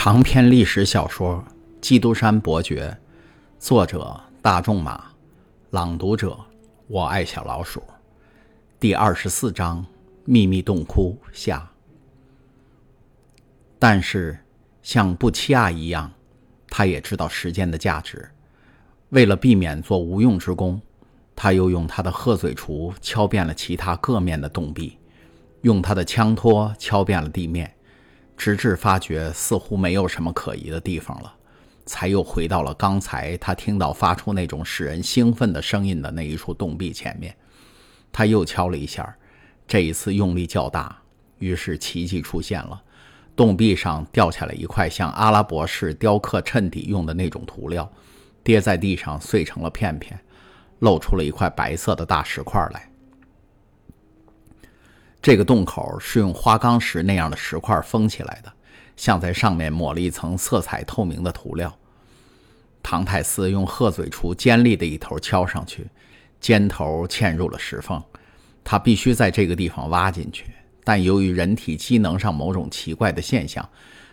长篇历史小说《基督山伯爵》，作者大仲马，朗读者我爱小老鼠。第二十四章：秘密洞窟下。但是，像布奇亚一样，他也知道时间的价值。为了避免做无用之功，他又用他的鹤嘴锄敲遍了其他各面的洞壁，用他的枪托敲遍了地面。直至发觉似乎没有什么可疑的地方了，才又回到了刚才他听到发出那种使人兴奋的声音的那一处洞壁前面。他又敲了一下，这一次用力较大，于是奇迹出现了：洞壁上掉下来一块像阿拉伯式雕刻衬底用的那种涂料，跌在地上碎成了片片，露出了一块白色的大石块来。这个洞口是用花岗石那样的石块封起来的，像在上面抹了一层色彩透明的涂料。唐太斯用鹤嘴锄尖利的一头敲上去，尖头嵌入了石缝。他必须在这个地方挖进去，但由于人体机能上某种奇怪的现象，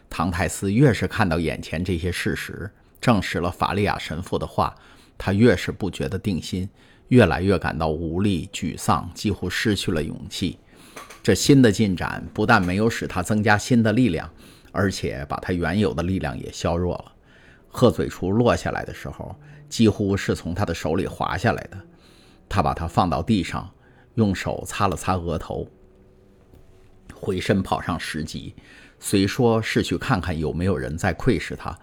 唐太斯越是看到眼前这些事实，证实了法利亚神父的话，他越是不觉得定心，越来越感到无力、沮丧，几乎失去了勇气。这新的进展不但没有使他增加新的力量，而且把他原有的力量也削弱了。鹤嘴锄落下来的时候，几乎是从他的手里滑下来的。他把它放到地上，用手擦了擦额头，回身跑上石级。虽说是去看看有没有人在窥视他，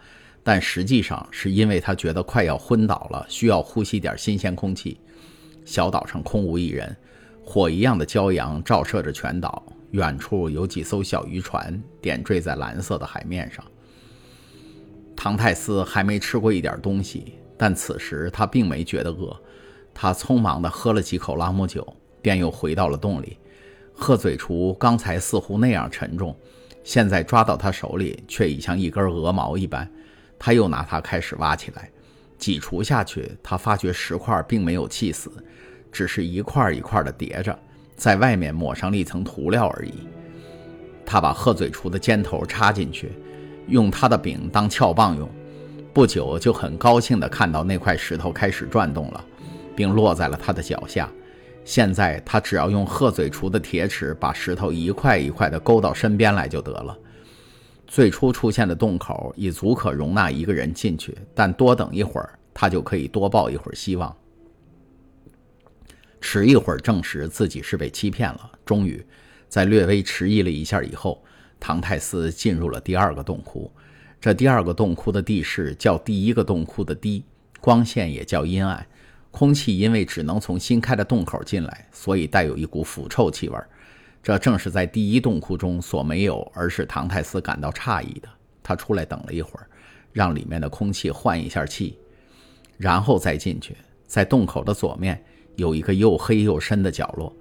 但实际上是因为他觉得快要昏倒了，需要呼吸点新鲜空气。小岛上空无一人。火一样的骄阳照射着全岛，远处有几艘小渔船点缀在蓝色的海面上。唐泰斯还没吃过一点东西，但此时他并没觉得饿。他匆忙地喝了几口朗姆酒，便又回到了洞里。鹤嘴锄刚才似乎那样沉重，现在抓到他手里却已像一根鹅毛一般。他又拿它开始挖起来，几锄下去，他发觉石块并没有气死。只是一块一块的叠着，在外面抹上了一层涂料而已。他把鹤嘴锄的尖头插进去，用他的柄当撬棒用。不久就很高兴地看到那块石头开始转动了，并落在了他的脚下。现在他只要用鹤嘴锄的铁齿把石头一块一块地勾到身边来就得了。最初出现的洞口已足可容纳一个人进去，但多等一会儿，他就可以多抱一会儿希望。迟一会儿，证实自己是被欺骗了。终于，在略微迟疑了一下以后，唐泰斯进入了第二个洞窟。这第二个洞窟的地势较第一个洞窟的低，光线也较阴暗。空气因为只能从新开的洞口进来，所以带有一股腐臭气味。这正是在第一洞窟中所没有，而使唐泰斯感到诧异的。他出来等了一会儿，让里面的空气换一下气，然后再进去。在洞口的左面。有一个又黑又深的角落，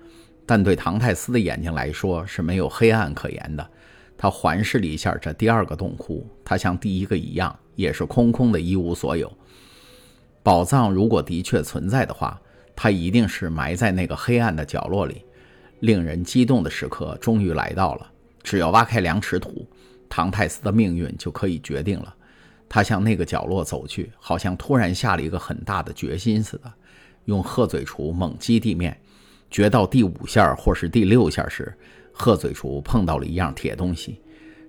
但对唐泰斯的眼睛来说是没有黑暗可言的。他环视了一下这第二个洞窟，它像第一个一样，也是空空的，一无所有。宝藏如果的确存在的话，它一定是埋在那个黑暗的角落里。令人激动的时刻终于来到了，只要挖开两尺土，唐泰斯的命运就可以决定了。他向那个角落走去，好像突然下了一个很大的决心似的。用鹤嘴锄猛击地面，掘到第五下或是第六下时，鹤嘴锄碰到了一样铁东西。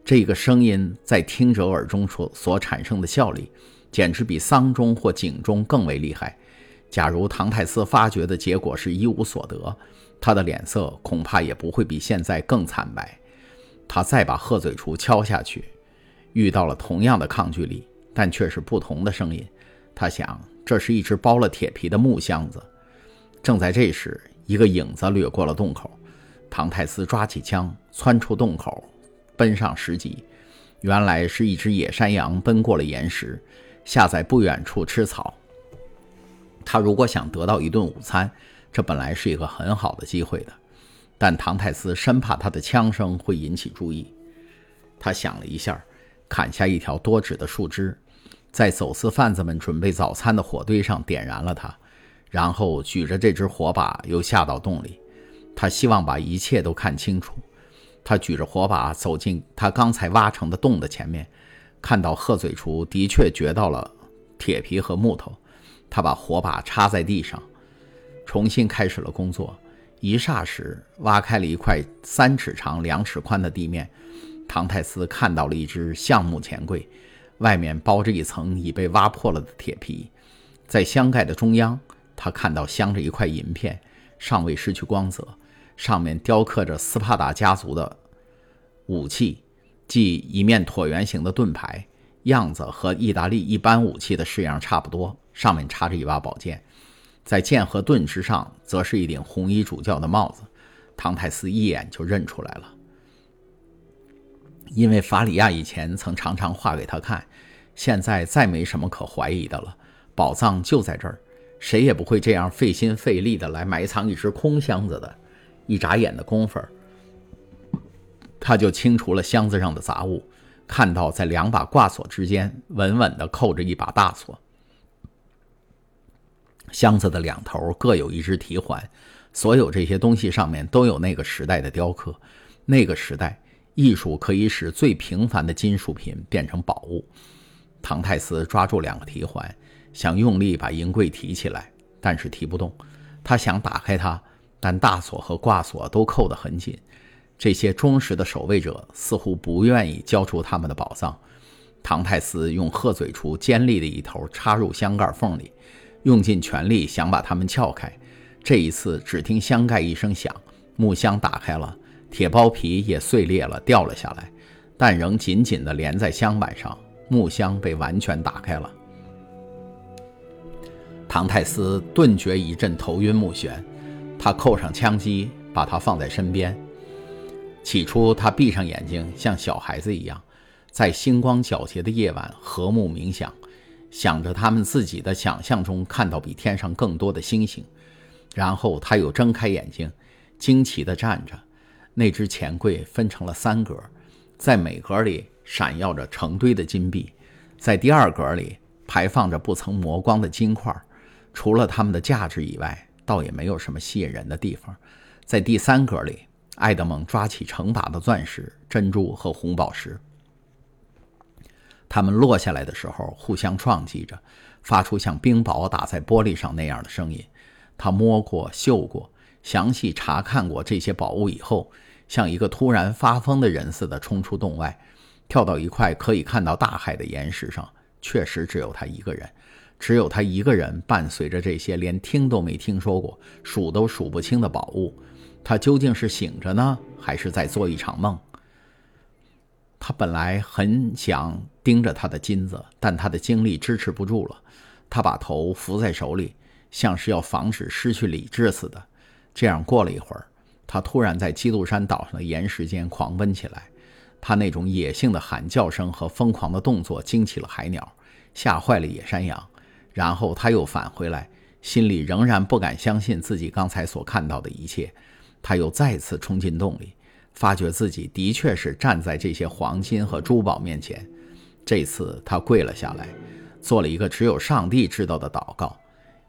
这个声音在听者耳中所所产生的效力，简直比丧钟或警钟更为厉害。假如唐泰斯发觉的结果是一无所得，他的脸色恐怕也不会比现在更惨白。他再把鹤嘴锄敲下去，遇到了同样的抗拒力，但却是不同的声音。他想。这是一只包了铁皮的木箱子。正在这时，一个影子掠过了洞口。唐泰斯抓起枪，窜出洞口，奔上石级。原来是一只野山羊奔过了岩石，下在不远处吃草。他如果想得到一顿午餐，这本来是一个很好的机会的。但唐泰斯生怕他的枪声会引起注意。他想了一下，砍下一条多指的树枝。在走私贩子们准备早餐的火堆上点燃了它，然后举着这只火把又下到洞里。他希望把一切都看清楚。他举着火把走进他刚才挖成的洞的前面，看到鹤嘴厨的确掘到了铁皮和木头，他把火把插在地上，重新开始了工作。一霎时，挖开了一块三尺长、两尺宽的地面。唐太斯看到了一只橡木钱柜，外面包着一层已被挖破了的铁皮。在箱盖的中央，他看到镶着一块银片，尚未失去光泽，上面雕刻着斯帕达家族的武器。即一面椭圆形的盾牌，样子和意大利一般武器的式样差不多，上面插着一把宝剑，在剑和盾之上，则是一顶红衣主教的帽子。唐泰斯一眼就认出来了，因为法里亚以前曾常常画给他看，现在再没什么可怀疑的了。宝藏就在这儿，谁也不会这样费心费力的来埋藏一只空箱子的。一眨眼的功夫。他就清除了箱子上的杂物，看到在两把挂锁之间稳稳地扣着一把大锁。箱子的两头各有一只提环，所有这些东西上面都有那个时代的雕刻。那个时代，艺术可以使最平凡的金属品变成宝物。唐泰斯抓住两个提环，想用力把银柜提起来，但是提不动。他想打开它，但大锁和挂锁都扣得很紧。这些忠实的守卫者似乎不愿意交出他们的宝藏。唐泰斯用鹤嘴锄尖利的一头插入箱盖缝里，用尽全力想把它们撬开。这一次，只听箱盖一声响，木箱打开了，铁包皮也碎裂了，掉了下来，但仍紧紧地连在箱板上。木箱被完全打开了。唐泰斯顿觉一阵头晕目眩，他扣上枪机，把它放在身边。起初，他闭上眼睛，像小孩子一样，在星光皎洁的夜晚和睦冥想，想着他们自己的想象中看到比天上更多的星星。然后他又睁开眼睛，惊奇地站着。那只钱柜分成了三格，在每格里闪耀着成堆的金币，在第二格里排放着不曾磨光的金块。除了它们的价值以外，倒也没有什么吸引人的地方。在第三格里。爱德蒙抓起成把的钻石、珍珠和红宝石，它们落下来的时候互相撞击着，发出像冰雹打在玻璃上那样的声音。他摸过、嗅过、详细查看过这些宝物以后，像一个突然发疯的人似的冲出洞外，跳到一块可以看到大海的岩石上。确实只有他一个人，只有他一个人伴随着这些连听都没听说过、数都数不清的宝物。他究竟是醒着呢，还是在做一场梦？他本来很想盯着他的金子，但他的精力支持不住了。他把头伏在手里，像是要防止失去理智似的。这样过了一会儿，他突然在基督山岛上的岩石间狂奔起来。他那种野性的喊叫声和疯狂的动作惊起了海鸟，吓坏了野山羊。然后他又返回来，心里仍然不敢相信自己刚才所看到的一切。他又再次冲进洞里，发觉自己的确是站在这些黄金和珠宝面前。这次他跪了下来，做了一个只有上帝知道的祷告。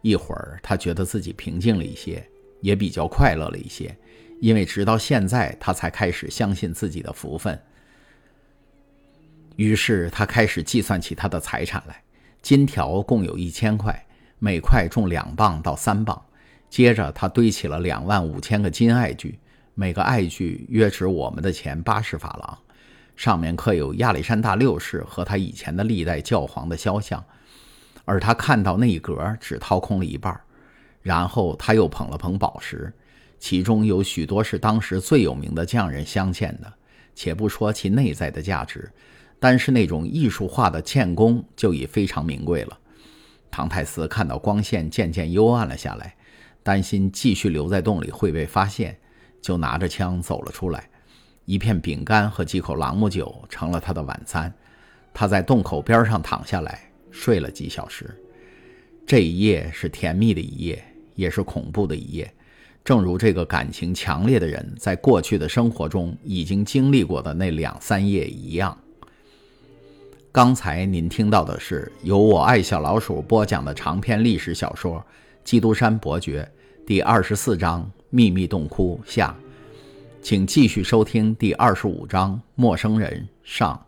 一会儿，他觉得自己平静了一些，也比较快乐了一些，因为直到现在，他才开始相信自己的福分。于是，他开始计算起他的财产来：金条共有一千块，每块重两磅到三磅。接着，他堆起了两万五千个金爱具，每个爱具约值我们的钱八十法郎，上面刻有亚历山大六世和他以前的历代教皇的肖像。而他看到那一格只掏空了一半。然后他又捧了捧宝石，其中有许多是当时最有名的匠人镶嵌的。且不说其内在的价值，单是那种艺术化的嵌工就已非常名贵了。唐泰斯看到光线渐渐幽暗了下来。担心继续留在洞里会被发现，就拿着枪走了出来。一片饼干和几口朗姆酒成了他的晚餐。他在洞口边上躺下来睡了几小时。这一夜是甜蜜的一夜，也是恐怖的一夜，正如这个感情强烈的人在过去的生活中已经经历过的那两三夜一样。刚才您听到的是由我爱小老鼠播讲的长篇历史小说。《基督山伯爵》第二十四章《秘密洞窟》下，请继续收听第二十五章《陌生人》上。